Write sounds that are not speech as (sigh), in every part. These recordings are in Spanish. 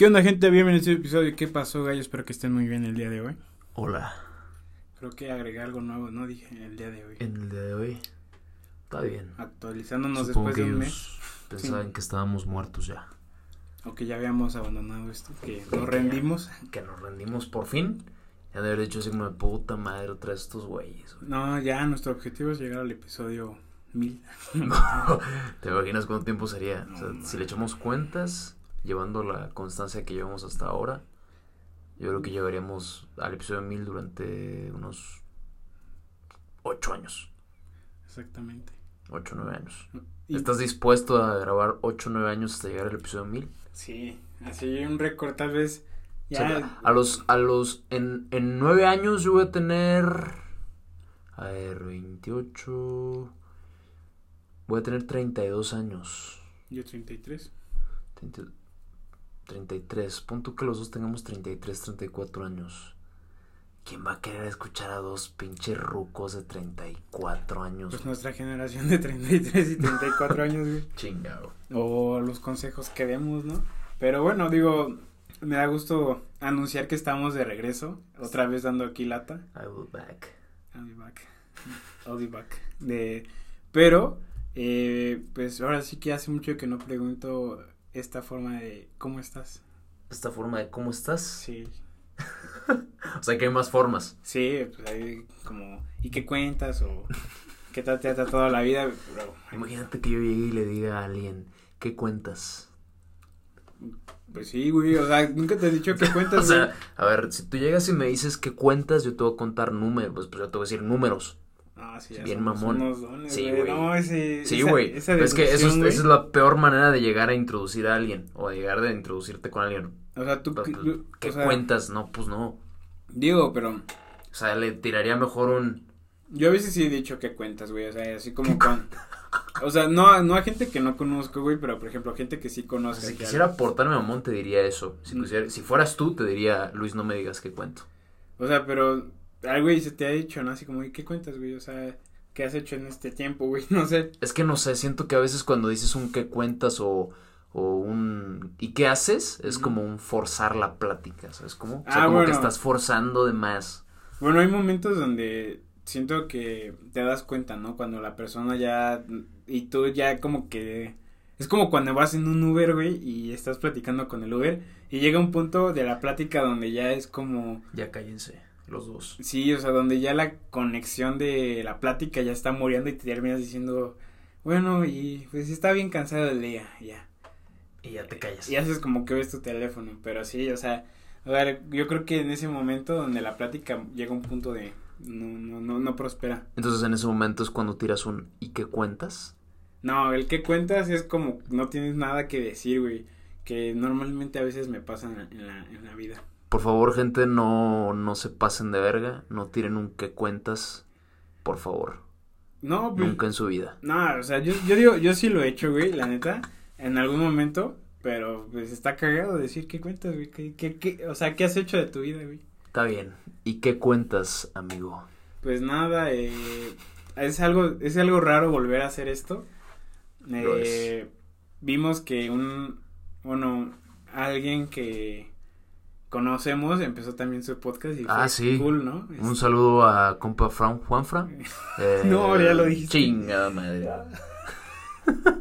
¿Qué onda, gente? Bienvenidos a este episodio. ¿Qué pasó, gallo? Espero que estén muy bien el día de hoy. Hola. Creo que agregué algo nuevo, ¿no? Dije el día de hoy. En el día de hoy. Está bien. Actualizándonos Supongo después de un mes. pensaban que estábamos muertos ya. O que ya habíamos abandonado esto, que nos rendimos. Que nos rendimos por fin. Ya de haber dicho así como de puta madre otra vez estos güeyes. güey. No, ya nuestro objetivo es llegar al episodio 1000. (laughs) ¿Te imaginas cuánto tiempo sería? O sea, No, si le echamos cuentas, llevando la constancia que llevamos hasta ahora, yo creo que llegaríamos al episodio 1000 durante unos 8 años. Exactamente. 8 o 9 años. Y- ¿Estás dispuesto a grabar 8 o 9 años hasta llegar al episodio 1000? Sí, así un récord, tal vez. O Ya. sea, a los, a los, en, en nueve años yo voy a tener, a ver, 28, voy a tener 32 años, Yo 33. 30 33, punto que los dos tengamos 33, 34 años. ¿Quién va a querer escuchar a dos pinches rucos de 34 años? Pues nuestra generación de 33 y 34 años, güey. (laughs) Chingado. o los consejos que demos, ¿no? Pero bueno, digo, me da gusto anunciar que estamos de regreso, otra vez dando aquí lata. I will back. I'll be back. I'll be back. De, pero, eh, pues ahora sí que hace mucho que no pregunto esta forma de ¿cómo estás? Esta forma de cómo estás. Sí, (laughs) O sea que hay más formas. sí, pues ahí como, ¿y qué cuentas? O ¿qué tal te ha tratado la vida? Imagínate que yo llegue y le diga a alguien, ¿qué cuentas? pues sí, güey, o sea, nunca te he dicho qué (laughs) O cuentas, güey. sea, a ver, si tú llegas y me dices qué cuentas, yo te voy a contar números, pues, pues yo te voy a decir números. Sí, ya bien mamón. unos dones, Sí, güey. No, ese, Sí, esa- güey. esa Es que eso es, esa es la peor manera de llegar a introducir a alguien o de llegar a introducirte con alguien. O sea, tú, Pues, pues, ¿Qué o sea, cuentas? No, pues no. Digo, pero O sea, le tiraría mejor un... yo a veces sí he dicho que cuentas, güey, o sea, así como con... O sea, no, no a gente que no conozco, güey, pero por ejemplo, a gente que sí conozco. si quisiera aportarme mamón, te diría eso. Si, Mm. quisiera- si fueras tú, te diría, Luis, no me digas qué cuento. O sea, pero, ay, güey, se te ha dicho, ¿no? Así como, ¿y qué cuentas, güey? O sea, ¿qué has hecho en este tiempo, güey? (laughs) No sé. Es que no sé, siento que a veces cuando dices un qué cuentas o, o un ¿y qué haces? Es como un forzar la plática, ¿sabes cómo? O sea, Ah, como que estás forzando de más. Bueno, hay momentos donde siento que te das cuenta, ¿no? Cuando la persona ya y tú ya como que es como cuando vas en un Uber, güey, y estás platicando con el Uber y llega un punto de la plática donde ya es como Ya cállense, los dos. sí, o sea, donde ya la conexión de la plática ya está muriendo y te terminas diciendo, bueno, y pues está bien cansado el día, ya. Y ya te callas. Y haces como que ves tu teléfono, pero sí, o sea, a ver, yo creo que en ese momento donde la plática llega a un punto de no no no no prospera. Entonces en ese momento es cuando tiras un ¿y qué cuentas? No, el que cuentas es como no tienes nada que decir, güey, que normalmente a veces me pasa en la, en la, en la vida. Por favor, gente, no, no se pasen de verga, no tiren un ¿qué cuentas? Por favor, No, pues, nunca en su vida. no, o sea, yo, yo digo, yo sí lo he hecho, güey, la neta, en algún momento, pero pues está cagado decir qué cuentas, güey, qué, qué, qué, o sea, qué has hecho de tu vida, güey. Está bien. ¿Y qué cuentas, amigo? Pues nada, eh, es algo, es algo raro volver a hacer esto. Eh, vimos que un, bueno, alguien que conocemos empezó también su podcast y Ah, fue sí. cool, ¿no? Un saludo a compa Fran, Juanfra. (laughs) Eh, No, ya lo dijiste. Chingada madre. (laughs)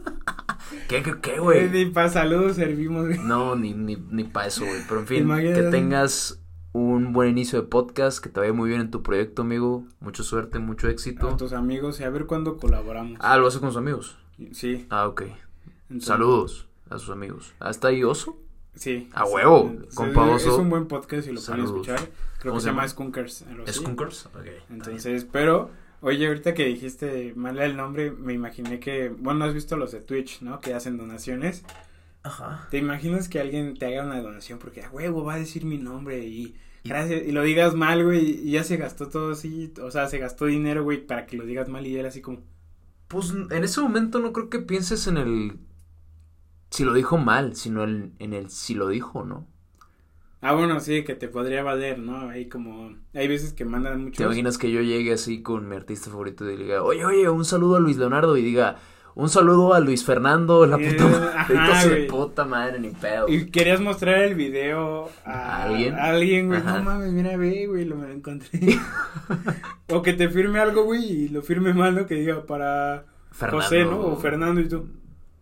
¿Qué, qué, qué, güey? Ni para saludos servimos, güey. No, ni, ni, ni para eso, güey. Pero en fin, Imagínate. que tengas un buen inicio de podcast, que te vaya muy bien en tu proyecto, amigo. Mucha suerte, mucho éxito. A tus amigos y a ver cuándo colaboramos. Ah, lo hace con sus amigos. Sí. Ah, ok. entonces- Saludos a sus amigos. ¿Hasta ahí Oso? Sí. A huevo, compa Es un buen podcast y lo pueden escuchar. Creo ¿Cómo que se llama? Skunkers. ¿Skunkers? Ok. Entonces, pero, oye, ahorita que dijiste mal el nombre, me imaginé que, bueno, has visto los de Twitch, ¿no? Que hacen donaciones. Ajá. ¿Te imaginas que alguien te haga una donación porque, a huevo, va a decir mi nombre y, Y- gracias, y lo digas mal, güey, y ya se gastó todo así, o sea, se gastó dinero, güey, para que lo digas mal y él así como, Pues en ese momento no creo que pienses en el si lo dijo mal, sino en, en el si lo dijo, ¿no? ah, bueno, sí, que te podría valer, ¿no? Ahí como, hay veces que mandan muchos. ¿Te imaginas que yo llegue así con mi artista favorito y le diga, oye, oye, un saludo a Luis Leonardo y diga, Un saludo a Luis Fernando, la Eh, puta madre. ajá, de puta madre, ni pedo. Y querías mostrar el video a ¿A alguien? a alguien, güey. Ajá. No mames, mira, ve, güey, lo me lo encontré. (laughs) o que te firme algo, güey, y lo firme mal, ¿no? Que diga para Fernando. José, ¿no? O Fernando y tú.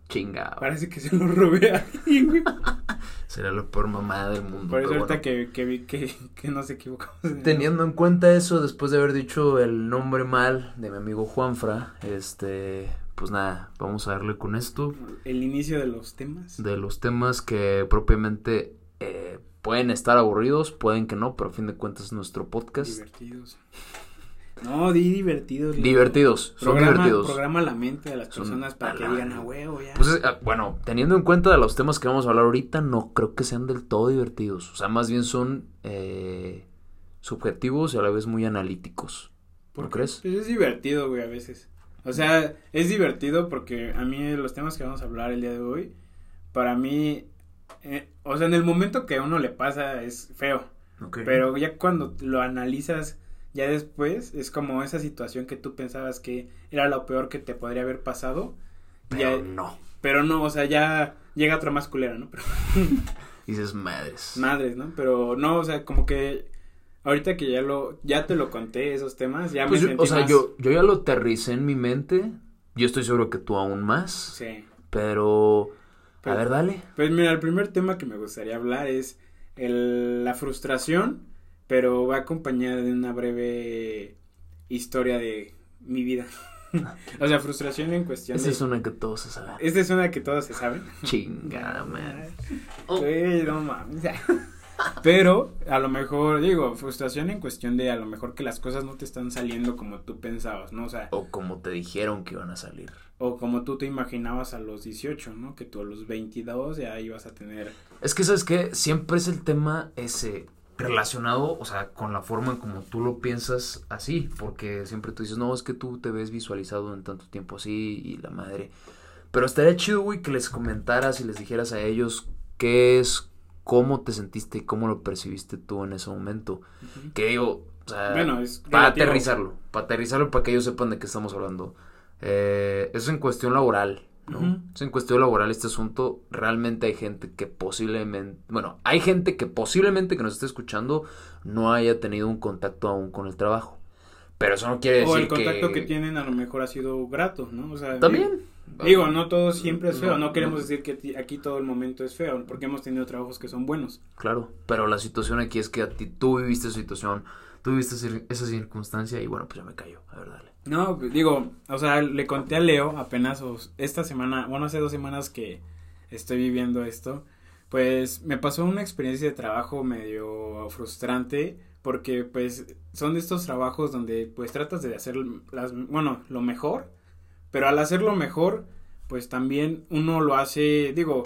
Chinga. Parece que se lo robé a alguien, güey. (laughs) Será la peor mamada del mundo. Por eso ahorita bueno. que, que que, que nos equivocamos. Teniendo en cuenta eso, después de haber dicho el nombre mal de mi amigo Juanfra, este, pues nada, vamos a darle con esto. El inicio de los temas. De los temas que propiamente eh, pueden estar aburridos, pueden que no, pero a fin de cuentas es nuestro podcast. Divertidos. No, di divertidos. Divertidos, son Programa, divertidos. Programa la mente de las Son personas para que digan a huevo ya. Pues es- ah, bueno, teniendo en cuenta de los temas que vamos a hablar ahorita, no creo que sean del todo divertidos. O sea, más bien son eh, subjetivos y a la vez muy analíticos. ¿No Porque, crees? Pues es divertido, güey, a veces. O sea, es divertido porque a mí los temas que vamos a hablar el día de hoy, para mí, eh, o sea, en el momento que a uno le pasa es feo, pero ya cuando lo analizas ya después, es como esa situación que tú pensabas que era lo peor que te podría haber pasado, Pero ya, no. pero no, o sea, ya llega otra más culera, ¿no? Pero, (laughs) Dices madres. madres, ¿no? Pero no, o sea, como que ahorita que ya lo, ya te lo conté esos temas, ya Pues me yo- sentí o sea, más- yo, yo ya lo aterricé en mi mente. Yo estoy seguro que tú aún más. Sí. Pero. Pero- a ver, dale. Pues mira, el primer tema que me gustaría hablar es el- la frustración, pero va acompañada de una breve historia de mi vida. (laughs) o sea, frustración en cuestión Esa de... es una que todos se saben. Esta es una que todos se saben. Chingada, man. Güey, no mames. (laughs) Pero a lo mejor, digo, frustración en cuestión de a lo mejor que las cosas no te están saliendo como tú pensabas, ¿no? O sea, O como te dijeron que iban a salir. o como tú te imaginabas a los 18, ¿no? Que tú a los 22 ya ibas a tener Es que, ¿sabes qué? Siempre es el tema ese relacionado, o sea, con la forma en como tú lo piensas así, porque siempre tú dices, no, es que tú te ves visualizado en tanto tiempo así y la madre. Pero estaría chido, güey, que les comentaras y les dijeras a ellos qué es, cómo te sentiste y cómo lo percibiste tú en ese momento. Que digo, o sea, Bueno, es para relativo. aterrizarlo, para aterrizarlo para que ellos sepan de qué estamos hablando. Eh, es en cuestión laboral, ¿no? En cuestión laboral este asunto. Realmente hay gente que posiblemente, bueno, hay gente que posiblemente que nos esté escuchando no haya tenido un contacto aún con el trabajo. Pero eso no quiere decir O el contacto que... que... tienen a lo mejor ha sido grato, ¿no? O sea, También. Digo, no todo siempre es feo, No, no queremos decir que aquí todo el momento es feo, porque hemos tenido trabajos que son buenos. Claro, pero la situación aquí es que a ti, tú viviste esa situación, tú viviste esa- circunstancia y bueno, pues ya me callo. A ver, dale. No, pues, digo, o sea, le conté a Leo apenas esta semana, bueno, hace dos semanas que estoy viviendo esto, pues me pasó una experiencia de trabajo medio frustrante, porque pues son de estos trabajos donde pues tratas de hacer las, bueno, lo mejor, pero al hacerlo mejor, pues también uno lo hace, digo,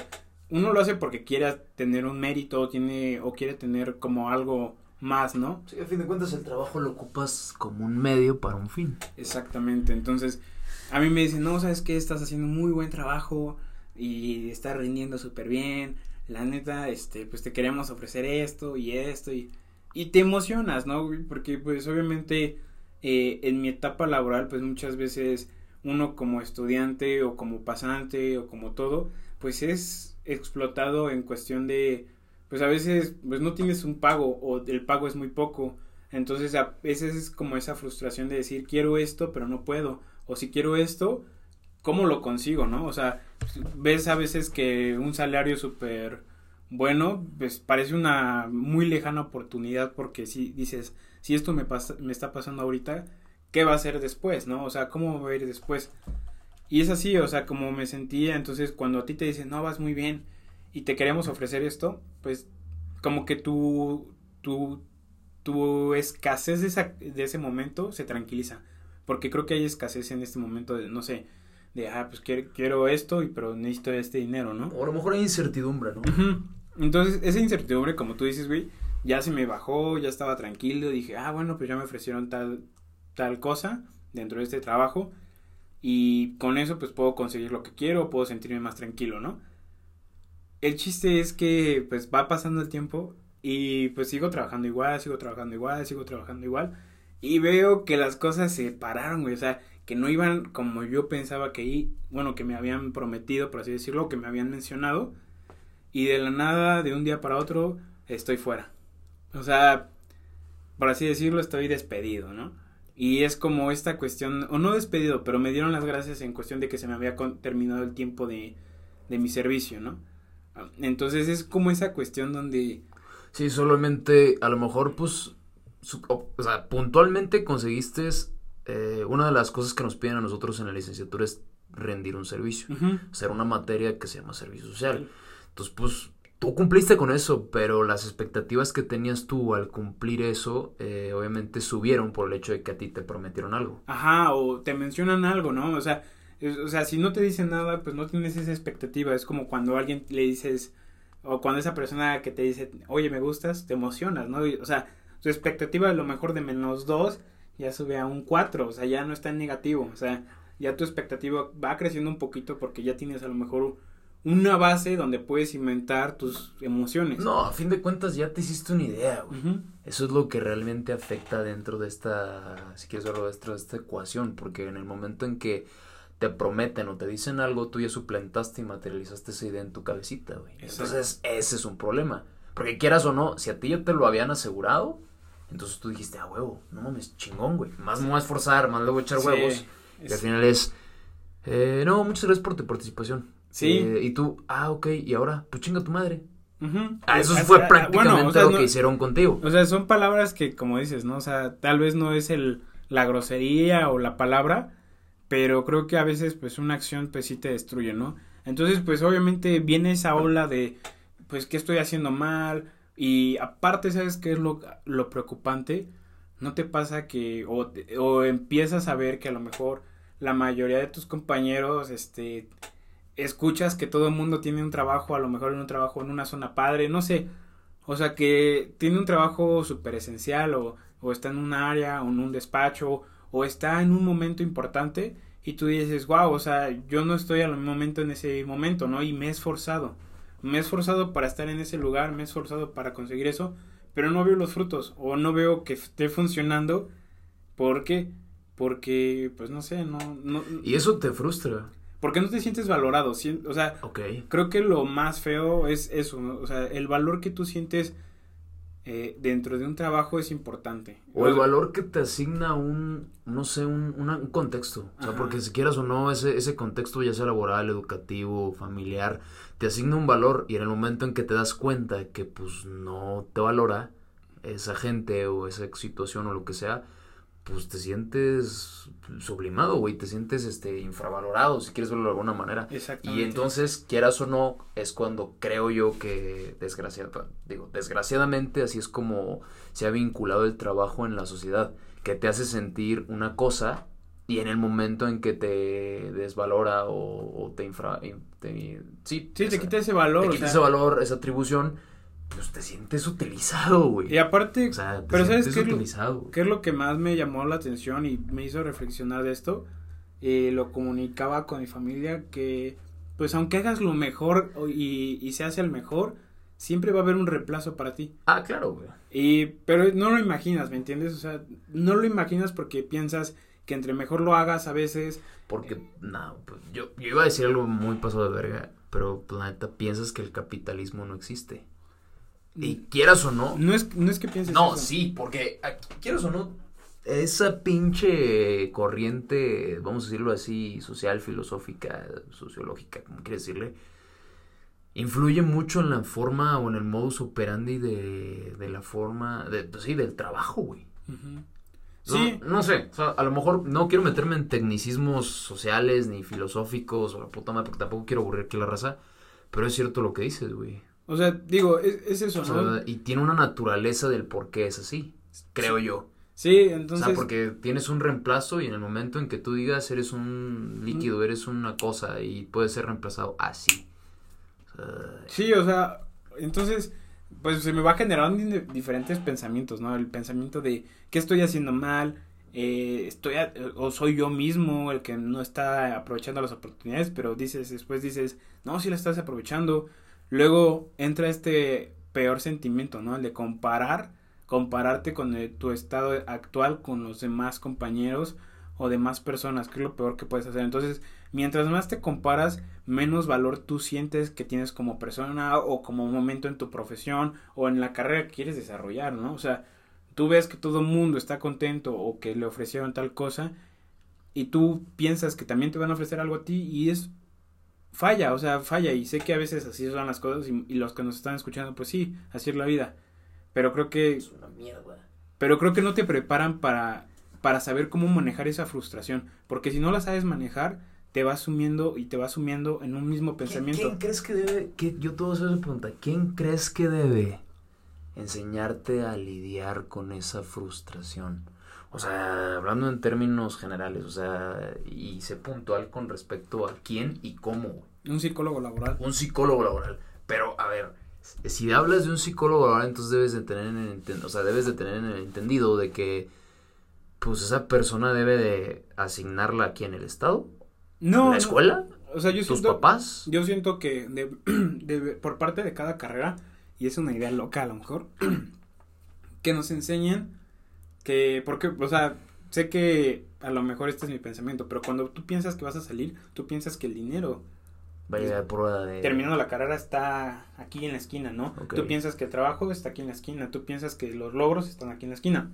uno lo hace porque quiere tener un mérito, tiene, o quiere tener como algo más, ¿no? Sí, a fin de cuentas el trabajo lo ocupas como un medio para un fin. Exactamente, entonces a mí me dicen, no, sabes que estás haciendo muy buen trabajo y estás rindiendo súper bien, la neta, este, pues te queremos ofrecer esto y esto y, y te emocionas, ¿no? Porque pues obviamente eh, en mi etapa laboral pues muchas veces uno como estudiante o como pasante o como todo, pues es explotado en cuestión de, pues a veces pues no tienes un pago o el pago es muy poco. Entonces a veces es como esa frustración de decir quiero esto pero no puedo o si quiero esto cómo lo consigo no o sea ves a veces que un salario súper bueno pues parece una muy lejana oportunidad porque si dices si esto me pasa me está pasando ahorita qué va a ser después no o sea cómo va a ir después y es así o sea como me sentía entonces cuando a ti te dicen no vas muy bien y te queremos ofrecer esto pues como que tu tu tu escasez de, esa, de ese momento se tranquiliza. Porque creo que hay escasez en este momento de, no sé, de, ah, pues quiero, quiero esto, y pero necesito este dinero, ¿no? O a lo mejor hay incertidumbre, ¿no? Entonces, esa incertidumbre, como tú dices, güey, ya se me bajó, ya estaba tranquilo, dije, ah, bueno, pues ya me ofrecieron tal, tal cosa dentro de este trabajo, y con eso pues puedo conseguir lo que quiero, puedo sentirme más tranquilo, ¿no? El chiste es que pues va pasando el tiempo y pues sigo trabajando igual, sigo trabajando igual, sigo trabajando igual. Y veo que las cosas se pararon, güey. O sea, que no iban como yo pensaba que i- bueno, que me habían prometido, por así decirlo, que me habían mencionado, y de la nada, de un día para otro, estoy fuera. O sea, por así decirlo, estoy despedido, ¿no? Y es como esta cuestión, o no despedido, pero me dieron las gracias en cuestión de que se me había terminado el tiempo de, de mi servicio, ¿no? Entonces es como esa cuestión donde... Sí, solamente a lo mejor, pues, su- o, o sea, puntualmente conseguiste eh, una de las cosas que nos piden a nosotros en la licenciatura es rendir un servicio, Ujú. hacer una materia que se llama servicio social. Entonces, pues, tú cumpliste con eso, pero las expectativas que tenías tú al cumplir eso, eh, obviamente subieron por el hecho de que a ti te prometieron algo. Ajá, o te mencionan algo, ¿no? O sea, es- o sea, si no te dicen nada, pues no tienes esa expectativa. Es como cuando alguien le dices, o cuando esa persona que te dice, oye, me gustas, te emocionas, ¿no? Y, o sea, tu expectativa a lo mejor de menos dos ya sube a un cuatro, o sea, ya no está en negativo, o sea, ya tu expectativa va creciendo un poquito porque ya tienes a lo mejor una base donde puedes inventar tus emociones. No, a fin de cuentas ya te hiciste una idea, güey. Eso es lo que realmente afecta dentro de esta, si quieres verlo dentro de esta ecuación, porque en el momento en que te prometen o te dicen algo, tú ya suplantaste y materializaste esa idea en tu cabecita, güey. Entonces, ese es un problema. Porque quieras o no, si a ti ya te lo habían asegurado, entonces tú dijiste, ah, huevo, no mames, chingón, güey. Más me voy a esforzar, más le voy a echar Sí, huevos. Y al final es, eh, no, muchas gracias por tu participación. Sí. Eh, y tú, ah, ok, y ahora, pues chinga tu madre. Ah, eso Ah, fue ah, prácticamente bueno, o sea, lo no- que hicieron contigo. O sea, son palabras que, como dices, ¿no? O sea, tal vez no es el, la grosería o la palabra, pero creo que a veces, pues, una acción, pues, sí te destruye, ¿no? Entonces, pues, obviamente viene esa ola de, pues, ¿qué estoy haciendo mal? Y aparte, ¿sabes qué es lo, lo preocupante? ¿No te pasa que, o, o empiezas a ver que a lo mejor la mayoría de tus compañeros, este, escuchas que todo el mundo tiene un trabajo, a lo mejor en un trabajo en una zona padre, no sé, o sea, que tiene un trabajo súper esencial o, o está en un área o en un despacho o está en un momento importante y tú dices, wow, o sea, yo no estoy al momento en ese momento, ¿no? Y me he esforzado. Me he esforzado para estar en ese lugar, me he esforzado para conseguir eso, pero no veo los frutos o no veo que esté funcionando. ¿Por qué? Porque, pues no sé, no, no, Y eso te frustra. porque no te sientes valorado. O sea, creo que lo más feo es eso, ¿no? o sea, el valor que tú sientes eh, dentro de un trabajo es importante. O el valor que te asigna un, no sé, un, una- un contexto. O sea, Ajá. porque si quieras o no, ese, ese contexto, ya sea laboral, educativo, familiar, te asigna un valor y en el momento en que te das cuenta que pues no te valora esa gente o esa situación o lo que sea, pues te sientes sublimado, güey, te sientes este infravalorado, si quieres verlo de alguna manera. Y entonces, quieras o no, es cuando creo yo que desgraciada, digo, desgraciadamente así es como se ha vinculado el trabajo en la sociedad, que te hace sentir una cosa y en el momento en que te desvalora o, o te infra, in- te- sí, Sí, te quita ese valor. te o quita sea, ese valor, esa atribución, pues te sientes utilizado, güey. Y aparte, O sea, te pero ¿sabes qué utilizado. ¿qué es lo que más me llamó la atención y me hizo reflexionar de esto? Eh, lo comunicaba con mi familia que, pues aunque hagas lo mejor y, y seas el mejor, siempre va a haber un reemplazo para ti. Ah, claro, güey. Y, pero no lo imaginas, ¿me entiendes? O sea, no lo imaginas porque piensas que entre mejor lo hagas a veces, Porque, no, pues yo, yo iba a decir algo muy pasado de verga, pero la neta piensas que el capitalismo no existe. Y quieras o no. no es, no es que pienses No, eso. sí, porque aquí, quieras o no, esa pinche corriente, vamos a decirlo así, social, filosófica, sociológica, como quieres decirle, influye mucho en la forma o en el modus operandi de, de la forma, de, pues sí, del trabajo, güey. Sí, No, sé, o sea, a lo mejor no quiero meterme en tecnicismos sociales ni filosóficos o la puta madre porque tampoco quiero aburrir aquí la raza, pero es cierto lo que dices, güey. O sea, digo, es, es eso, O ¿no? y tiene una naturaleza del por qué es así, creo yo. Sí, O entonces... sea, porque tienes un reemplazo y en el momento en que tú digas eres un líquido, eres una cosa y puedes ser reemplazado así. O Sí, o sea, entonces, pues se me va generando di- diferentes pensamientos, ¿no? El pensamiento de qué estoy haciendo mal, eh, estoy a- o soy yo mismo el que no está aprovechando las oportunidades, pero dices, después dices, no, sí la estás aprovechando. Luego entra este peor sentimiento, ¿no? El de comparar, compararte con el- tu estado actual con los demás compañeros o de más personas, que es lo peor que puedes hacer. Entonces, mientras más te comparas, menos valor tú sientes que tienes como persona o como momento en tu profesión o en la carrera que quieres desarrollar, ¿no? O sea, tú ves que todo el mundo está contento o que le ofrecieron tal cosa y tú piensas que también te van a ofrecer algo a ti y es falla, o sea, falla y sé que a veces así son las cosas y, los que nos están escuchando, pues sí, así es la vida. Pero creo que es una mierda. Pero creo que no te preparan para para saber cómo manejar esa frustración, porque si no la sabes manejar, te vas sumiendo y te vas sumiendo en un mismo pensamiento. ¿Quién, crees que debe, que, yo hacer esa pregunta, ¿quién crees que debe enseñarte a lidiar con esa frustración? O sea, hablando en términos generales, o sea, y sé puntual con respecto a quién y cómo. Un psicólogo laboral. Un psicólogo laboral. Pero, a ver, si hablas de un psicólogo laboral, entonces debes de tener en, o sea, debes de tener en el entendido de que pues esa persona debe de asignarla aquí en el estado. No. ¿La escuela? O sea, yo ¿Tus papás? Yo siento que (clears throat) de, por parte de cada carrera, y es una idea loca a lo mejor, (clears throat) que nos enseñen que, porque, o sea, sé que a lo mejor este es mi pensamiento, pero cuando tú piensas que vas a salir, tú piensas que el dinero va a llegar por de... Terminando la carrera está aquí en la esquina, ¿no? Tú piensas que el trabajo está aquí en la esquina, tú piensas que los logros están aquí en la esquina.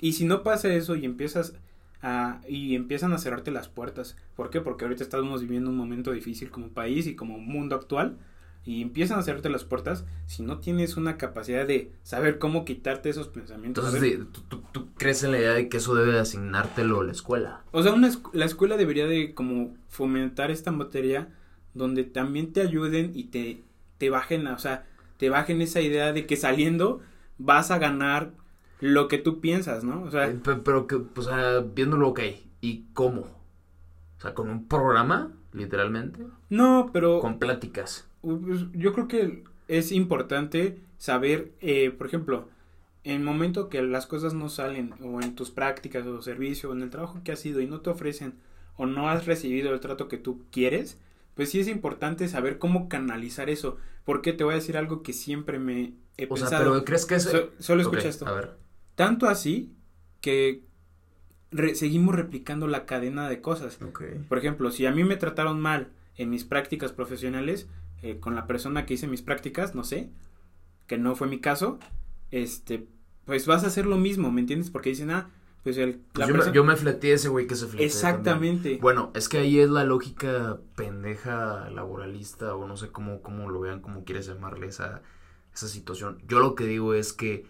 Y si no pasa eso y empiezas a, y empiezan a cerrarte las puertas, ¿por qué? Porque ahorita estamos viviendo un momento difícil como país y como mundo actual, y empiezan a cerrarte las puertas, si no tienes una capacidad de saber cómo quitarte esos pensamientos. Entonces, ¿tú, crees en la idea de que eso debe de asignártelo la escuela? O sea, una, la escuela debería de como fomentar esta materia donde también te ayuden y te, te bajen, o sea, te bajen esa idea de que saliendo vas a ganar lo que tú piensas, ¿no? O sea, eh, pero, que, o sea, viéndolo, ok, ¿y cómo? O sea, con un programa, literalmente. No, pero. Con pláticas. Pues, yo creo que es importante saber, eh, por ejemplo, en el momento que las cosas no salen, o en tus prácticas o servicio, o en el trabajo que has ido y no te ofrecen, o no has recibido el trato que tú quieres, pues sí es importante saber cómo canalizar eso. Porque te voy a decir algo que siempre me he o Sea, pero crees que es. solo escucha esto. A ver. Tanto así que seguimos replicando la cadena de cosas. Por ejemplo, si a mí me trataron mal en mis prácticas profesionales, eh, con la persona que hice mis prácticas, no sé, que no fue mi caso, este, pues vas a hacer lo mismo, ¿me entiendes? Porque dicen, ah, pues el... Pues yo, me, yo, me, ese güey que se fleté. Exactamente. Bueno, es que ahí es la lógica pendeja laboralista o no sé cómo, cómo lo vean, cómo quieres llamarle esa, esa situación. Yo lo que digo es que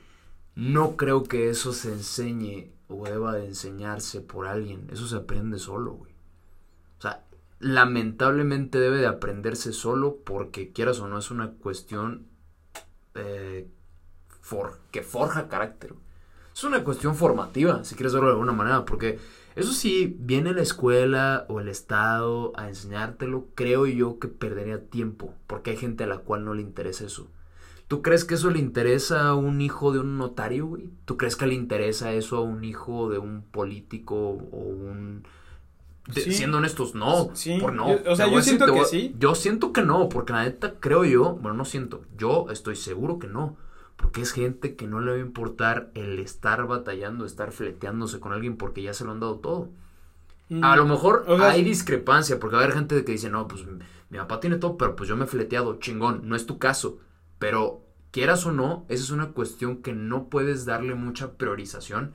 no creo que eso se enseñe o deba de enseñarse por alguien. Eso se aprende solo, güey. Lamentablemente debe de aprenderse solo porque quieras o no es una cuestión eh, que forja carácter. Es una cuestión formativa, si quieres verlo de alguna manera, porque eso sí, viene la escuela o el Estado a enseñártelo, creo yo que perdería tiempo, porque hay gente a la cual no le interesa eso. ¿Tú crees que eso le interesa a un hijo de un notario, güey? ¿Tú crees que le interesa eso a un hijo de un político o un... Siendo honestos, no. Sí. Por no. o sea, yo siento que sí. Yo siento que no, porque la neta creo yo, bueno, no siento, yo estoy seguro que no. Porque es gente que no le va a importar el estar batallando, estar fleteándose con alguien porque ya se lo han dado todo. Mm. A lo mejor hay discrepancia, porque va a haber gente que dice, no, pues mi papá tiene todo, pero pues yo me he fleteado, chingón, no es tu caso. Pero quieras o no, esa es una cuestión que no puedes darle mucha priorización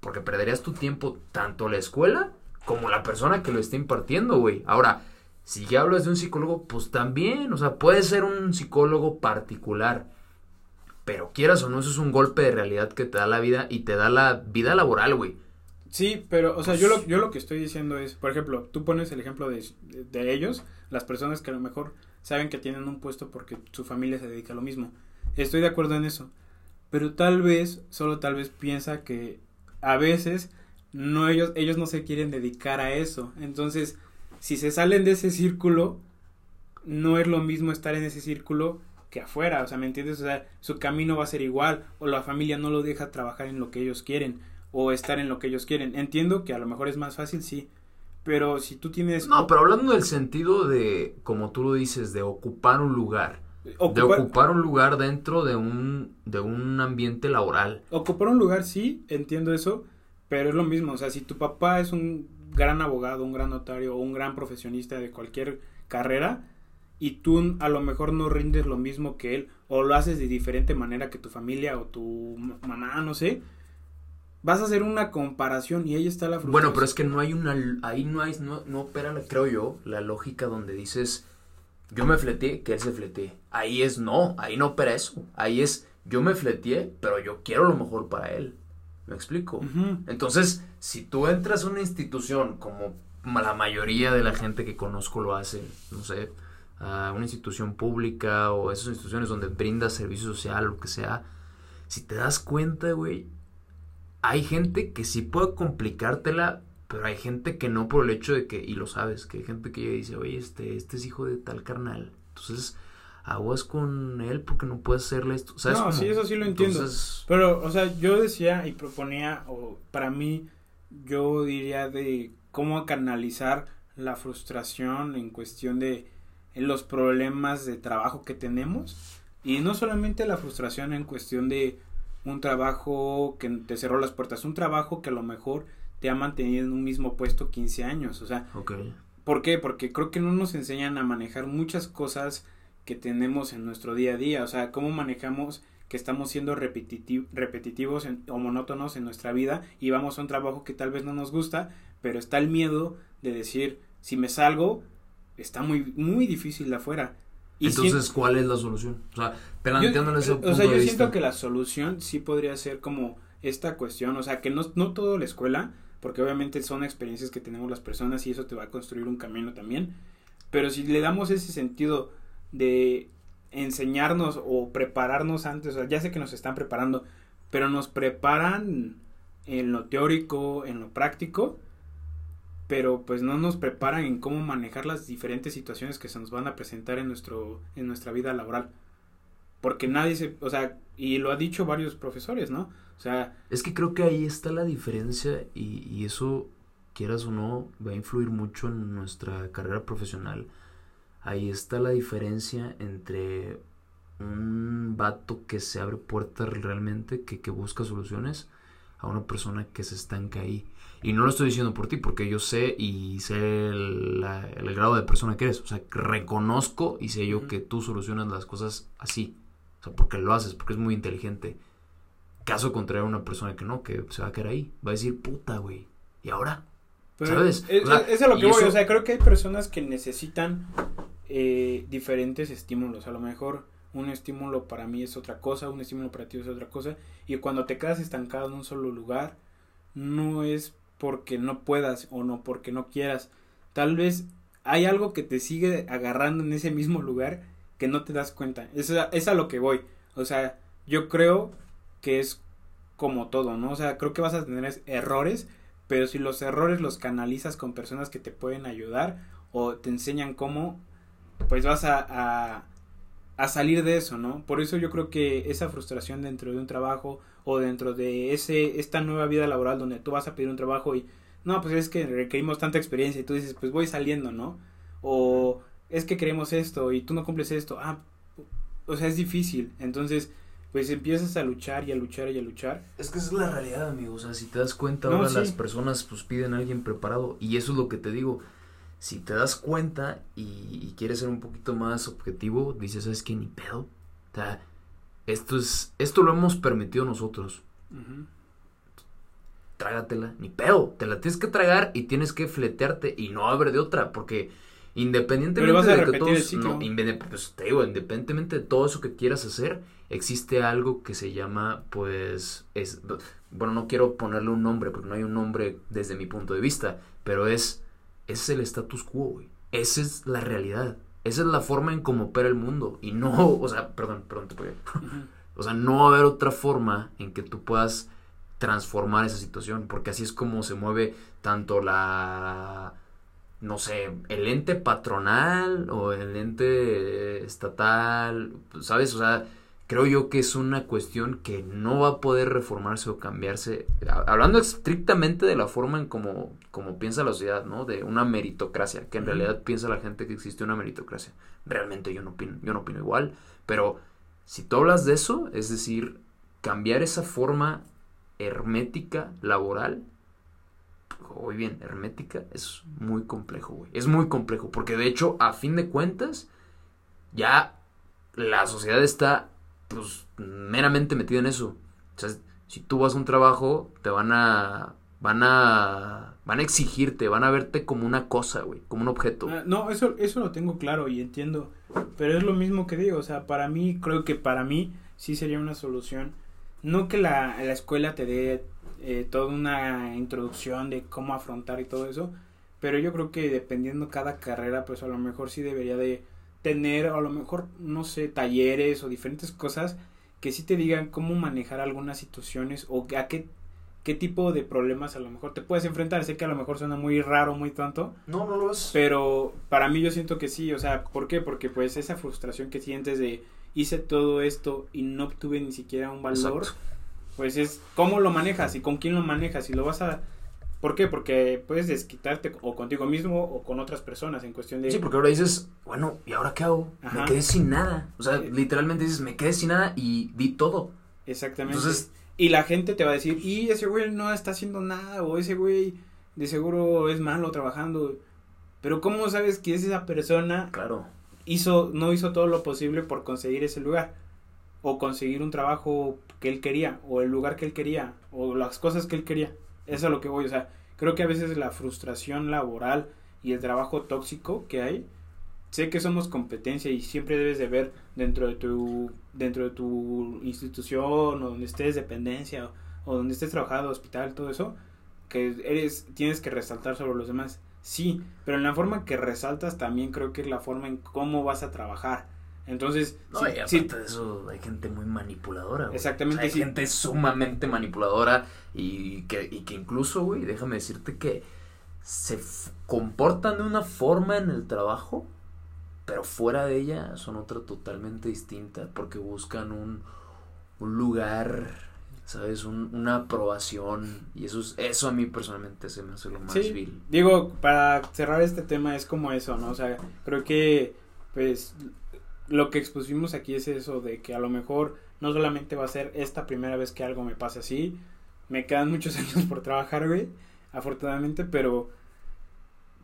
porque perderías tu tiempo tanto la escuela como la persona que lo está impartiendo, güey. Ahora, si ya hablas de un psicólogo, pues también, o sea, puede ser un psicólogo particular. Pero quieras o no, eso es un golpe de realidad que te da la vida y te da la vida laboral, güey. Sí, pero, o sea, yo lo, yo lo que estoy diciendo es, por ejemplo, tú pones el ejemplo de, de ellos, las personas que a lo mejor saben que tienen un puesto porque su familia se dedica a lo mismo. Estoy de acuerdo en eso. Pero tal vez, solo tal vez piensa que a veces no ellos, ellos no se quieren dedicar a eso. Entonces, si se salen de ese círculo, no es lo mismo estar en ese círculo que afuera. O sea, ¿me entiendes? O sea, su camino va a ser igual. O la familia no lo deja trabajar en lo que ellos quieren. O estar en lo que ellos quieren. Entiendo que a lo mejor es más fácil, sí. Pero si tú tienes... No, pero hablando del sentido de, como tú lo dices, de ocupar un lugar. De ocupar un lugar dentro de un, de un ambiente laboral. Ocupar un lugar, sí, entiendo eso. Pero es lo mismo, o sea, si tu papá es un gran abogado, un gran notario o un gran profesionista de cualquier carrera y tú a lo mejor no rindes lo mismo que él o lo haces de diferente manera que tu familia o tu mamá, no sé, vas a hacer una comparación y ahí está la frustración. Bueno, pero es que no hay una, ahí no hay, no, no opera, creo yo, la lógica donde dices, yo me fleteé, que él se fleteé. Ahí es no, ahí no opera eso. Ahí es, yo me fleteé, pero yo quiero lo mejor para él. ¿Me explico? Entonces, si tú entras a una institución como la mayoría de la gente que conozco lo hace, no sé, a una institución pública o esas instituciones donde brinda servicio social lo que sea, si te das cuenta, güey, hay gente que sí puede complicártela, pero hay gente que no por el hecho de que, y lo sabes, que hay gente que dice, oye, este, este es hijo de tal carnal. Entonces, aguas con él porque no puedes hacerle esto. ¿Sabes no, sí, eso sí lo entiendo. Pero, o sea, yo decía y proponía, o para mí, yo diría de cómo canalizar la frustración en cuestión de los problemas de trabajo que tenemos. Y no solamente la frustración en cuestión de un trabajo que te cerró las puertas, un trabajo que a lo mejor te ha mantenido en un mismo puesto 15 años, o sea, ¿por qué? Porque creo que no nos enseñan a manejar muchas cosas que tenemos en nuestro día a día, o sea, cómo manejamos que estamos siendo repetitivos o monótonos en nuestra vida y vamos a un trabajo que tal vez no nos gusta, pero está el miedo de decir, si me salgo, está muy, muy difícil afuera. Entonces, ¿cuál es la solución? O sea, planteándole ese punto O sea, yo siento que la solución sí podría ser como esta cuestión, o sea, que no, no todo la escuela, porque obviamente son experiencias que tenemos las personas y eso te va a construir un camino también, pero si le damos ese sentido de enseñarnos o prepararnos antes, o sea, ya sé que nos están preparando, pero nos preparan en lo teórico, en lo práctico, pero pues no nos preparan en cómo manejar las diferentes situaciones que se nos van a presentar en nuestro en nuestra vida laboral. Porque nadie se, o sea, y lo ha dicho varios profesores, ¿no? O sea, es que creo que ahí está la diferencia y, y eso quieras o no va a influir mucho en nuestra carrera profesional. Ahí está la diferencia entre un vato que se abre puertas realmente, que, que busca soluciones, a una persona que se estanca ahí. Y no lo estoy diciendo por ti, porque yo sé y sé el, grado de persona que eres. O sea, reconozco y sé yo que tú solucionas las cosas así. O sea, porque lo haces, porque es muy inteligente. Caso contrario a una persona que no, que se va a quedar ahí. Va a decir, puta, güey. ¿Y ahora? ¿Sabes? Es, es, a lo que voy. O sea, creo que hay personas que necesitan eh, diferentes estímulos. A lo mejor un estímulo para mí es otra cosa, un estímulo para ti es otra cosa. Y cuando te quedas estancado en un solo lugar, no es porque no puedas o no porque no quieras. Tal vez hay algo que te sigue agarrando en ese mismo lugar que no te das cuenta. Es a, es a lo que voy. O sea, yo creo que es como todo, ¿no? O sea, creo que vas a tener errores, pero si los errores los canalizas con personas que te pueden ayudar o te enseñan cómo, pues vas a, a, a salir de eso, ¿no? Por eso yo creo que esa frustración dentro de un trabajo o dentro de ese esta nueva vida laboral donde tú vas a pedir un trabajo y no, pues es que requerimos tanta experiencia y tú dices, pues voy saliendo, ¿no? O es que queremos esto y tú no cumples esto. Ah, o sea, es difícil. Entonces, pues empiezas a luchar y a luchar y a luchar. Es que esa es la realidad, amigo. O sea, si te das cuenta, ahora las personas pues piden a alguien preparado. Y eso es lo que te digo. Si te das cuenta y, quieres ser un poquito más objetivo, dices, ¿sabes qué? Ni pedo. O sea, esto es, esto lo hemos permitido nosotros. Trágatela, ni pedo, te la tienes que tragar y tienes que fletearte y no abre de otra, porque independientemente de que todos, no, pues, te digo, independientemente de todo eso que quieras hacer, existe algo que se llama, pues, es, bueno, no quiero ponerle un nombre porque no hay un nombre desde mi punto de vista, pero es, es el status quo, güey. Esa es la realidad. Esa es la forma en cómo opera el mundo. Y no, o sea, perdón, perdón, te O sea, no va a haber otra forma en que tú puedas transformar esa situación. Porque así es como se mueve tanto la. No sé, el ente patronal o el ente estatal. ¿Sabes? O sea, creo yo que es una cuestión que no va a poder reformarse o cambiarse. Hablando estrictamente de la forma en como, como piensa la sociedad, ¿no? De una meritocracia, que en realidad piensa la gente que existe una meritocracia. Realmente yo no opino, yo no opino igual, pero si tú hablas de eso, es decir, cambiar esa forma hermética laboral, hoy bien, hermética, es muy complejo, güey. Es muy complejo, porque de hecho, a fin de cuentas, ya la sociedad está, pues, meramente metida en eso. O sea, si tú vas a un trabajo, te van a, van a, van a exigirte, van a verte como una cosa, güey, como un objeto. Ah, no, eso, eso lo tengo claro y entiendo, pero es lo mismo que digo, o sea, para mí, creo que para mí sí sería una solución, no que la, la escuela te dé eh, toda una introducción de cómo afrontar y todo eso, pero yo creo que dependiendo cada carrera, pues a lo mejor sí debería de tener, a lo mejor, no sé, talleres o diferentes cosas que sí te digan cómo manejar algunas situaciones o a qué, qué tipo de problemas a lo mejor te puedes enfrentar. Sé que a lo mejor suena muy raro, muy tonto. No, no lo es. Pero para mí yo siento que sí, o sea, ¿por qué? Porque pues esa frustración que sientes de hice todo esto y no obtuve ni siquiera un valor, pues es cómo lo manejas y con quién lo manejas y lo vas a ¿Por qué? Porque puedes desquitarte o contigo mismo o con otras personas en cuestión de... Sí, porque ahora dices, bueno, ¿y ahora qué hago? Me quedé sin nada. O sea, Eh. literalmente dices, me quedé sin nada y di todo. Exactamente. Entonces- y la gente te va a decir, y ese güey no está haciendo nada, o ese güey de seguro es malo trabajando. Pero ¿cómo sabes que esa persona Claro. hizo, no hizo todo lo posible por conseguir ese lugar? O conseguir un trabajo que él quería, o el lugar que él quería, o las cosas que él quería. Eso es lo que voy, o sea, creo que a veces la frustración laboral y el trabajo tóxico que hay, sé que somos competencia y siempre debes de ver dentro de tu dentro de tu institución o donde estés dependencia o, donde estés trabajando hospital todo eso que eres tienes que resaltar sobre los demás. Sí pero en la forma que resaltas también creo que es la forma en cómo vas a trabajar entonces No, sí- y sí, aparte de eso, hay gente muy manipuladora, güey. Exactamente, O sea, hay sí. gente sumamente manipuladora y que, y que incluso, güey, déjame decirte que se comportan de una forma en el trabajo, pero fuera de ella son otra totalmente distinta, porque buscan un, un lugar, ¿sabes? Un- una aprobación, y eso, es, eso a mí personalmente se me hace lo más Sí. vil. Digo, para cerrar este tema es como eso, ¿no? O sea, creo que, pues, lo que expusimos aquí es eso de que a lo mejor no solamente va a ser esta primera vez que algo me pase así, me quedan muchos (laughs) años por trabajar, güey, afortunadamente, pero,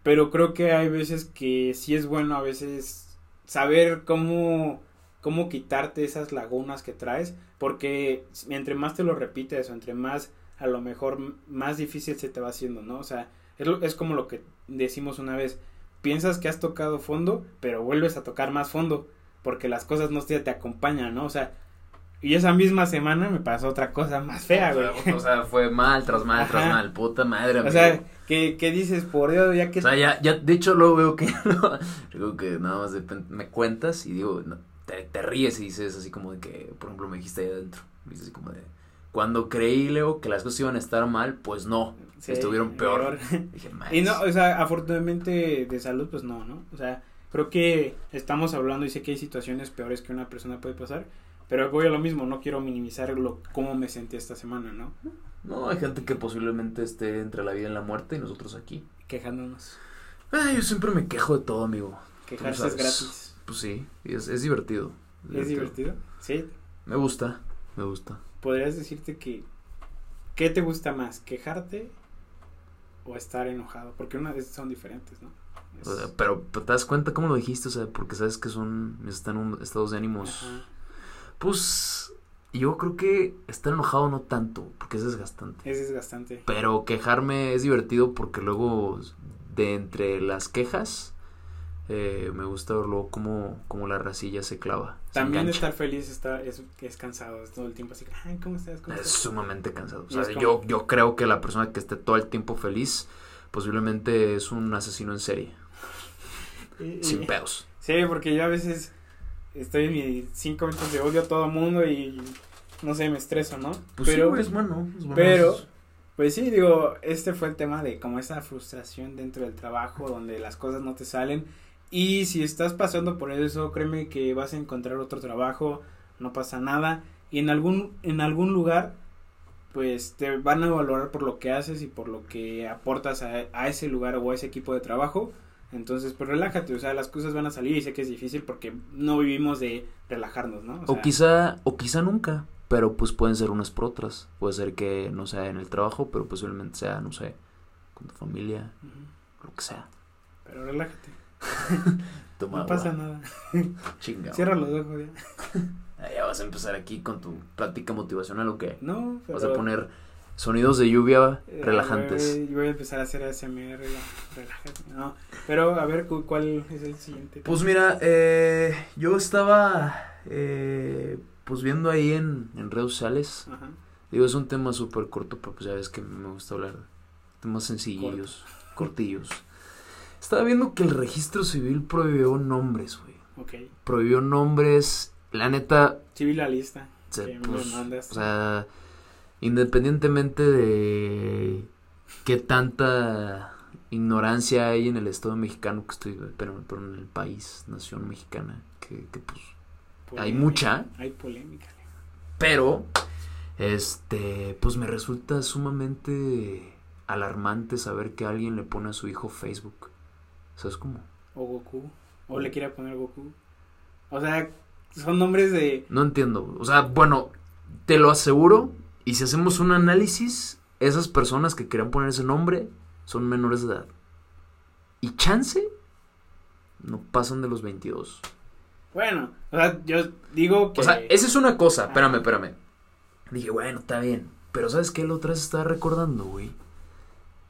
pero creo que hay veces que sí es bueno a veces saber cómo, cómo quitarte esas lagunas que traes, porque entre más te lo repites o entre más, a lo mejor más difícil se te va haciendo, ¿no? O sea, es, lo- es como lo que decimos una vez. Piensas que has tocado fondo, pero vuelves a tocar más fondo, porque las cosas no te, te acompañan, ¿no? O sea, y esa misma semana me pasó otra cosa más fea, güey. O sea, fue mal tras mal tras mal, puta madre, O amigo. sea, que, que dices, por Dios, ya que... O sea, ya, ya, de hecho, luego veo que, (laughs) digo que nada más de me cuentas y digo, no, te, te ríes y dices así como de que, por ejemplo, me dijiste ahí adentro, dices así como de, cuando creí, Leo, que las cosas iban a estar mal, pues no, Sí, estuvieron peor. peor. Dije, Y no, o sea, afortunadamente de salud, pues no, ¿no? O sea, creo que estamos hablando y sé que hay situaciones peores que una persona puede pasar, pero voy a lo mismo, no quiero minimizar lo, cómo me sentí esta semana, ¿no? No, hay gente que posiblemente esté entre la vida y la muerte y nosotros aquí. Quejándonos. Ay, yo siempre me quejo de todo, amigo. Quejarse es gratis. Pues sí, es, es divertido. ¿Es divertido? Sí. Me gusta, me gusta. Podrías decirte que, ¿qué te gusta más? ¿Quejarte o estar enojado? Porque una vez son diferentes, ¿no? Es- O sea, pero, pero te das cuenta cómo lo dijiste, o sea, porque sabes que son, están en estados de ánimos. Pues yo creo que estar enojado no tanto, porque es desgastante. Es desgastante. Pero quejarme es divertido porque luego de entre las quejas eh, me gusta ver luego cómo, cómo la racilla se clava. También estar feliz está, es, es cansado, es todo el tiempo así, ay, ¿cómo estás? ¿Cómo Es estás? sumamente cansado. O sea, es yo, yo creo que la persona que esté todo el tiempo feliz posiblemente es un asesino en serie. Y- Sin y- pedos. Sí, porque yo a veces estoy en mis cinco minutos de odio a todo mundo y no sé, me estreso, ¿no? Pues pero, sí, güey, es bueno. es bueno. pero- pues sí, digo, este fue el tema de como esa frustración dentro del trabajo donde las cosas no te salen. Y si estás pasando por eso, créeme que vas a encontrar otro trabajo, no pasa nada. Y en algún, en algún lugar, pues te van a valorar por lo que haces y por lo que aportas a, a ese lugar o a ese equipo de trabajo. Entonces, pues relájate, o sea, las cosas van a salir y sé que es difícil porque no vivimos de relajarnos, ¿no? O sea, quizá, o quizá nunca, pero pues pueden ser unas por otras. Puede ser que no sea en el trabajo, pero posiblemente sea, no sé, con tu familia, lo que sea. Pero relájate. (laughs) Toma No agua. pasa nada. (laughs) Chinga. Cierra los ojos ya. (laughs) Ah, Ya vas a empezar aquí con tu plática motivacional o qué? No, pero... Vas a poner sonidos de lluvia eh, relajantes. Yo voy a empezar a hacer ASMR. ya, Relájate. No. Pero a ver, cu- ¿cuál es el siguiente? Pues mira, eh, yo estaba eh, pues viendo ahí en, en redes sociales. Ajá. Digo, es un tema súper corto, pero pues ya ves que me gusta hablar de temas sencillos, cortillos. Estaba viendo que el registro civil prohibió nombres, güey. Ok. Prohibió nombres, la neta, Civil la lista. se- Que me pues, mandas. o sea, independientemente de qué tanta ignorancia hay en el Estado mexicano que estoy, pero, pero en el país, nación mexicana, que, que pues hay mucha, Hay polémica. pero este, pues me resulta sumamente alarmante saber que alguien le pone a su hijo Facebook. ¿Sabes cómo? O Goku. O le quiere poner Goku. O sea, son nombres de... No entiendo. O sea, bueno, te lo aseguro. Y si hacemos un análisis, esas personas que querían poner ese nombre son menores de edad. Y chance no pasan de los 22. Bueno, o sea, yo digo que... O sea, esa es una cosa. Ah. Espérame, espérame. Dije, bueno, está bien. Pero ¿sabes qué? La otra vez estaba recordando, güey.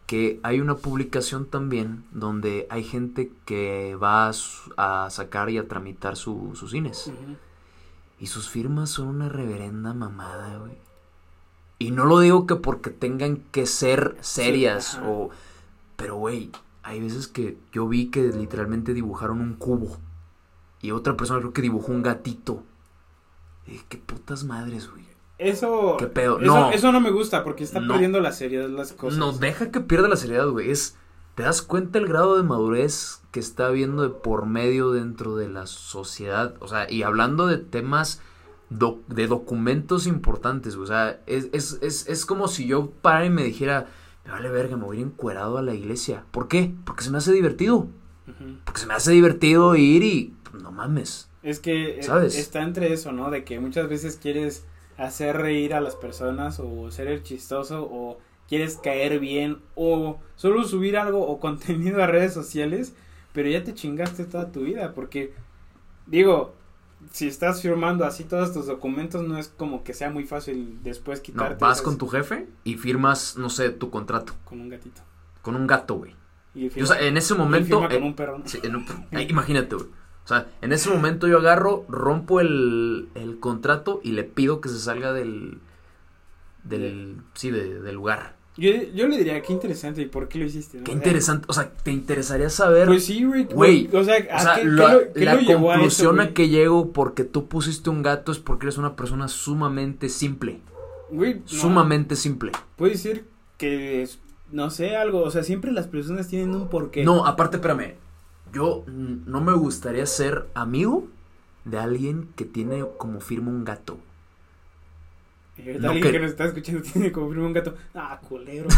Que hay una publicación también donde hay gente que va a, sacar y a tramitar su- sus cines. Y sus firmas son una reverenda mamada, güey. Y no lo digo que porque tengan que ser serias o... Pero, güey, hay veces que yo vi que literalmente dibujaron un cubo. Y otra persona creo que dibujó un gatito. Y dije, qué putas madres, güey. Eso... ¿Qué pedo? Eso No. eso no me gusta porque está No. perdiendo la seriedad las cosas. No, deja que pierda la seriedad, güey. Es... ¿Te das cuenta el grado de madurez que está habiendo de por medio dentro de la sociedad? O sea, y hablando de temas doc- de documentos importantes. O sea, es, es, es, es como si yo parara y me dijera, me vale verga, me voy a ir encuerado a la iglesia. ¿Por qué? Porque se me hace divertido. Porque se me hace divertido ir y... pues, No mames. Es que eh, ¿Sabes? está entre eso, ¿no? De que muchas veces quieres hacer reír a las personas o ser el chistoso o quieres caer bien o solo subir algo o (laughs) contenido a redes sociales, pero ya te chingaste toda tu vida porque digo, si estás firmando así todos tus documentos no es como que sea muy fácil después No, quitarte vas esas- con tu jefe y firmas, no sé, tu contrato. con un gatito. Con un gato, güey. Y Y, o sea, en ese y momento... firma con eh, un perro. ¿no? Sí, en un- eh, imagínate, güey. O sea, en ese momento yo agarro, rompo el, el contrato y le pido que se salga del. del. sí, de- del lugar. Yo, yo le diría, qué interesante, ¿y por qué lo hiciste? no? Qué interesante. O sea, te interesaría saber. Pues sí, güey. Güey, O sea, o ¿a sea, qué- qué la, lo- qué la lo llevó a eso, conclusión a, que llego porque tú pusiste un gato es porque eres una persona sumamente simple. Güey, no, Sumamente simple. Puede ser que, es- no sé, algo, o sea, siempre las personas tienen un porqué. No, aparte, espérame. Yo no me gustaría ser amigo de alguien que tiene como firma un gato. Y ahorita no alguien que- que nos está escuchando (laughs) tiene como primo un gato. Ah, culero.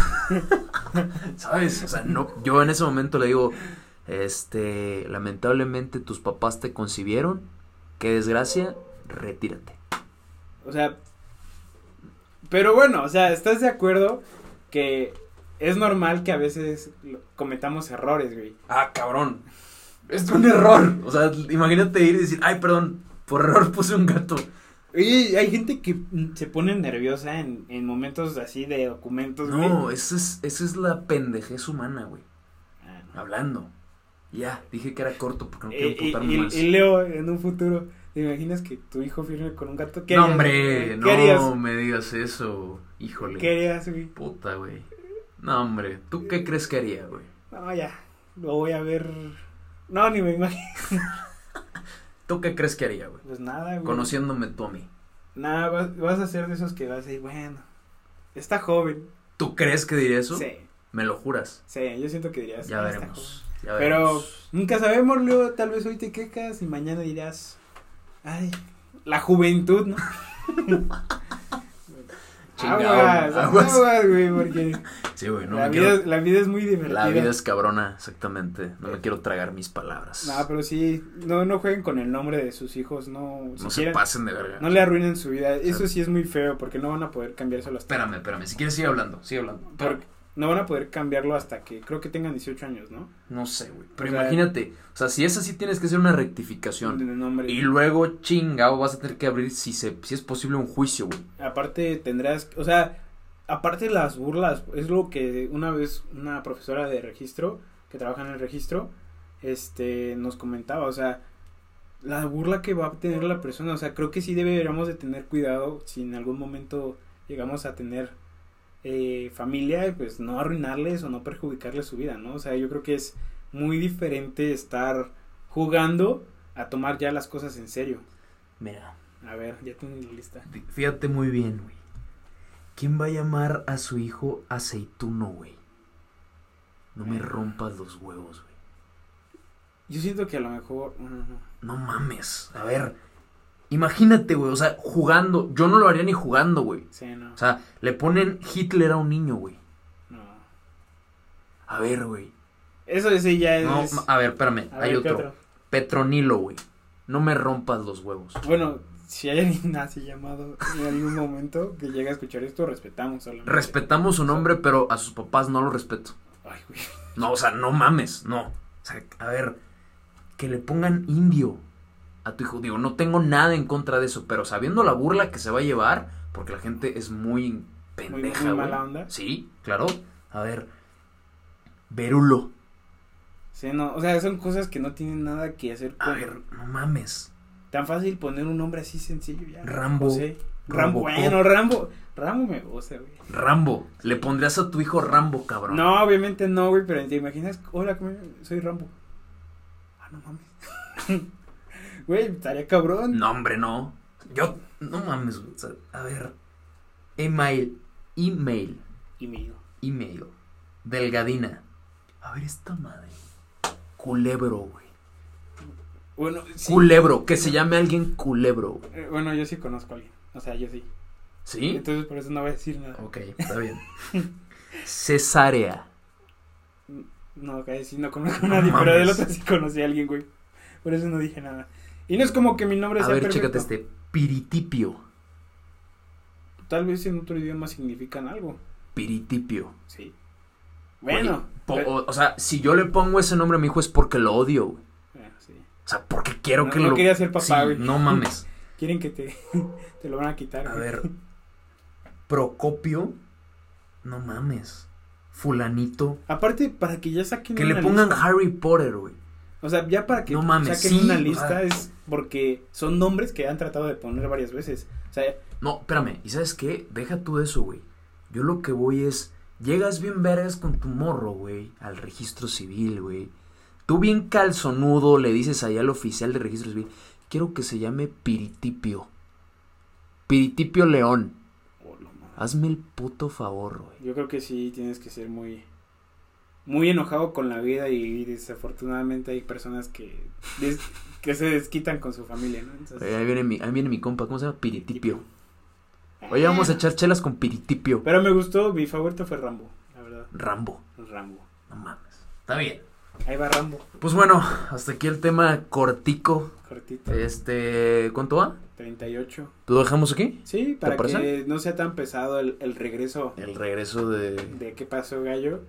(laughs) ¿Sabes? O sea, no, yo en ese momento le digo, este, lamentablemente tus papás te concibieron, qué desgracia, retírate. O sea, pero bueno, o sea, ¿estás de acuerdo que es normal que a veces cometamos errores, güey? Ah, cabrón. Es un error. O sea, imagínate ir y decir, ay, perdón, por error puse un gato. Oye, hay gente que mm, se pone nerviosa en, en momentos así de documentos, No, güey. esa es, esa es la pendejez humana, güey. Ah, no. Hablando. Ya, dije que era corto porque no Eh, quiero emputarme y- más. y Leo, en un futuro, ¿te imaginas que tu hijo firme con un gato? ¿Qué no, harías? hombre, no me digas eso. Híjole. ¿Qué harías, güey? Puta, güey. No, hombre, ¿tú qué crees que haría, güey? No, ya, lo voy a ver. No, ni me imagino. (laughs) ¿Tú qué crees que haría, güey? Pues nada, güey. Conociéndome tú a mí. Nada, vas, vas a ser de esos que vas a decir, bueno, está joven. ¿Tú crees que diría eso? Sí, Me lo juras. sí, yo siento que dirías. Ya "Ah, está veremos. Ya joven". Pero veremos. nunca sabemos, Leo, tal vez hoy te quejas y mañana dirás, ay, la juventud, ¿no? (laughs) Aguas, aguas. aguas, güey, porque Sí, güey, no la, me vida, quiero... la vida es muy divertida. La vida es cabrona, exactamente. No me quiero tragar mis palabras. No, pero sí, no, no jueguen con el nombre de sus hijos, no, si no se pasen de verga. no le arruinen su vida. Eso sí es muy feo porque no van a poder cambiárselo hasta. Espérame, espérame. Si quieres sigue hablando, sigue hablando. Por- no van a poder cambiarlo hasta que creo que tengan 18 años, ¿no? No sé, güey. Pero O sea, imagínate, o sea, si es así tienes que hacer una rectificación. Nombre. Y luego, chingado, vas a tener que abrir si se, si es posible un juicio, güey. Aparte tendrás, o sea, aparte las burlas, es lo que una vez una profesora de registro que trabaja en el registro, este, nos comentaba, o sea, la burla que va a tener la persona, o sea, creo que sí deberíamos de tener cuidado si en algún momento llegamos a tener eh, familia, pues no arruinarles o no perjudicarles su vida, ¿no? O sea, yo creo que es muy diferente estar jugando a tomar ya las cosas en serio. Mira, A ver, ya tengo la lista. fí- fíjate muy bien, güey. ¿Quién va a llamar a su hijo aceituno, güey? No me rompas los huevos, güey. Yo siento que a lo mejor... no, no, no. No mames. A ver, imagínate, güey. O sea, jugando. Yo no lo haría ni jugando, güey. Sí, no. O sea, le ponen Hitler a un niño, güey. no. A ver, güey. Eso sí ya es... No, a ver, espérame. A Hay ver, ¿qué otro. Petronilo, güey. No me rompas los huevos. Bueno, si hay alguien así llamado en algún momento que llegue a escuchar esto, respetamos solamente. Respetamos su nombre, pero a sus papás no lo respeto. Ay, güey. No, o sea, no mames, no. O sea, a ver, que le pongan indio a tu hijo. Digo, no tengo nada en contra de eso, pero sabiendo la burla que se va a llevar, porque la gente es muy pendeja, muy güey. mala onda. Sí, claro. A ver, Verulo. Sí, no, o sea, son cosas que no tienen nada que hacer A con... ver, no mames. Tan fácil poner un nombre así sencillo ya. Rambo. Rambo, bueno, Rambo. Rambo me gusta, güey. Rambo. Le pondrías a tu hijo Rambo, cabrón. No, obviamente no, güey, pero te imaginas, hola, ¿cómo- soy Rambo. Ah, no mames. (laughs) Güey, estaría cabrón. No, hombre, no. Yo, no mames, güey. A ver. Email. Email. Digo, Email. Delgadina. A ver, esta madre. Culebro, güey. Bueno, sí. Culebro. Que se llame alguien culebro. Eh, bueno, yo sí conozco a alguien. O sea, yo sí. ¿Sí? Entonces por eso no voy a decir nada. Ok, está bien. Cesárea. (laughs) No, que sí no conozco a nadie, pero del otro sí conocí a alguien, güey. Por eso no dije nada. Y no es como que mi nombre A sea ver, perfecto. chécate este. Piritipio. Tal vez en otro idioma significan algo. Piritipio. Sí. Bueno. Pero- o, o sea, si yo le pongo ese nombre a mi hijo es porque lo odio, güey. sí. O sea, porque quiero No- que no lo. quería ser papá, Sí, no mames. (laughs) Quieren que te, (laughs) te lo van a quitar. A güey. ver. (laughs) Procopio. No mames. Fulanito. Aparte, para que ya saquen Que le pongan lista. Harry Potter, güey. O sea, ya para que No mames, saquen sí, una lista es porque son nombres que han tratado de poner varias veces. O sea, No, espérame. ¿Y sabes qué? Deja tú eso, güey. Yo lo que voy es. Llegas bien vergas con tu morro, güey. Al registro civil, güey. Tú bien calzonudo le dices allá al oficial de registro civil. Quiero que se llame Piritipio. Piritipio León. oh. Hazme el puto favor, güey. yo creo que sí tienes que ser muy muy enojado con la vida y desafortunadamente hay personas que des- que se desquitan con su familia, ¿no? Entonces, Ahí viene mi, ahí viene mi compa. ¿Cómo se llama? Piritipio. Oye, vamos a echar chelas con Piritipio. Pero me gustó, mi favorito fue Rambo, la verdad. Rambo. Rambo. No mames. Está bien. Ahí va Rambo, Pues bueno, hasta aquí el tema cortico. cortito. Este, ¿cuánto va? 38. ¿Lo dejamos aquí? Sí, para que no sea tan pesado el, el regreso El regreso de... de qué pasó, gallo.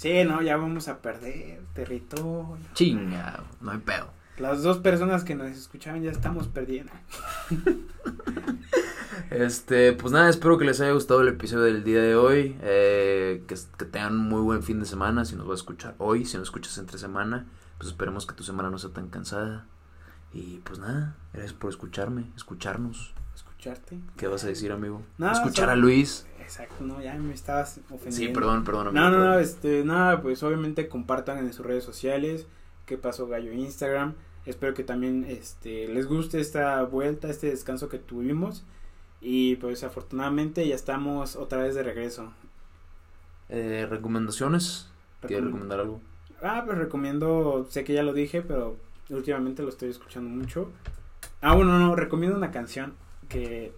Sí, no, ya vamos a perder territorio. Chinga, no hay pedo. Las dos personas que nos escuchaban ya estamos perdiendo. (laughs) Este, pues nada, espero que les haya gustado el episodio del día de hoy. Eh, que, que tengan un muy buen fin de semana. Si nos va a escuchar hoy, si nos escuchas entre semana, pues esperemos que tu semana no sea tan cansada. Y pues nada, gracias por escucharme, escucharnos. Escucharte. ¿Qué vas a decir, amigo? Escuchar solo- a Luis. Exacto, no, ya me estabas ofendiendo. Sí, perdón, perdón, amigo. No, no, no, este, nada, pues obviamente compartan en sus redes sociales qué pasó Gallo Instagram. Espero que también este les guste esta vuelta, este descanso que tuvimos. Y pues afortunadamente ya estamos otra vez de regreso. Eh, ¿Recomendaciones? ¿Quieres Recom- recomendar algo? Ah, pues recomiendo, sé que ya lo dije, pero últimamente lo estoy escuchando mucho. Ah, bueno, no, recomiendo una canción que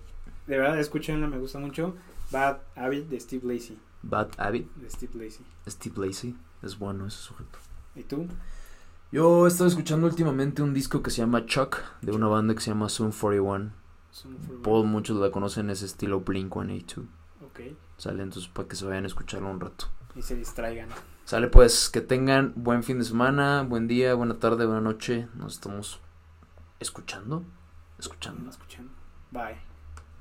de verdad escúchenla, me gusta mucho. Bad Habit de Steve Lacy. Bad Habit, De Steve Lacy. Steve Lacey. Es bueno ese sujeto. ¿Y tú? Yo he estado escuchando últimamente un disco que se llama Chuck, de una banda que se llama Zoom 41. Son for- Paul, muchos la conocen, es estilo Blink 182. Ok. Ok. Sale, entonces para que se vayan a escucharlo un rato. Y se distraigan. Sale pues, que tengan buen fin de semana, buen día, buena tarde, buena noche. Nos estamos escuchando. Escuchando. Escuchando. Bye.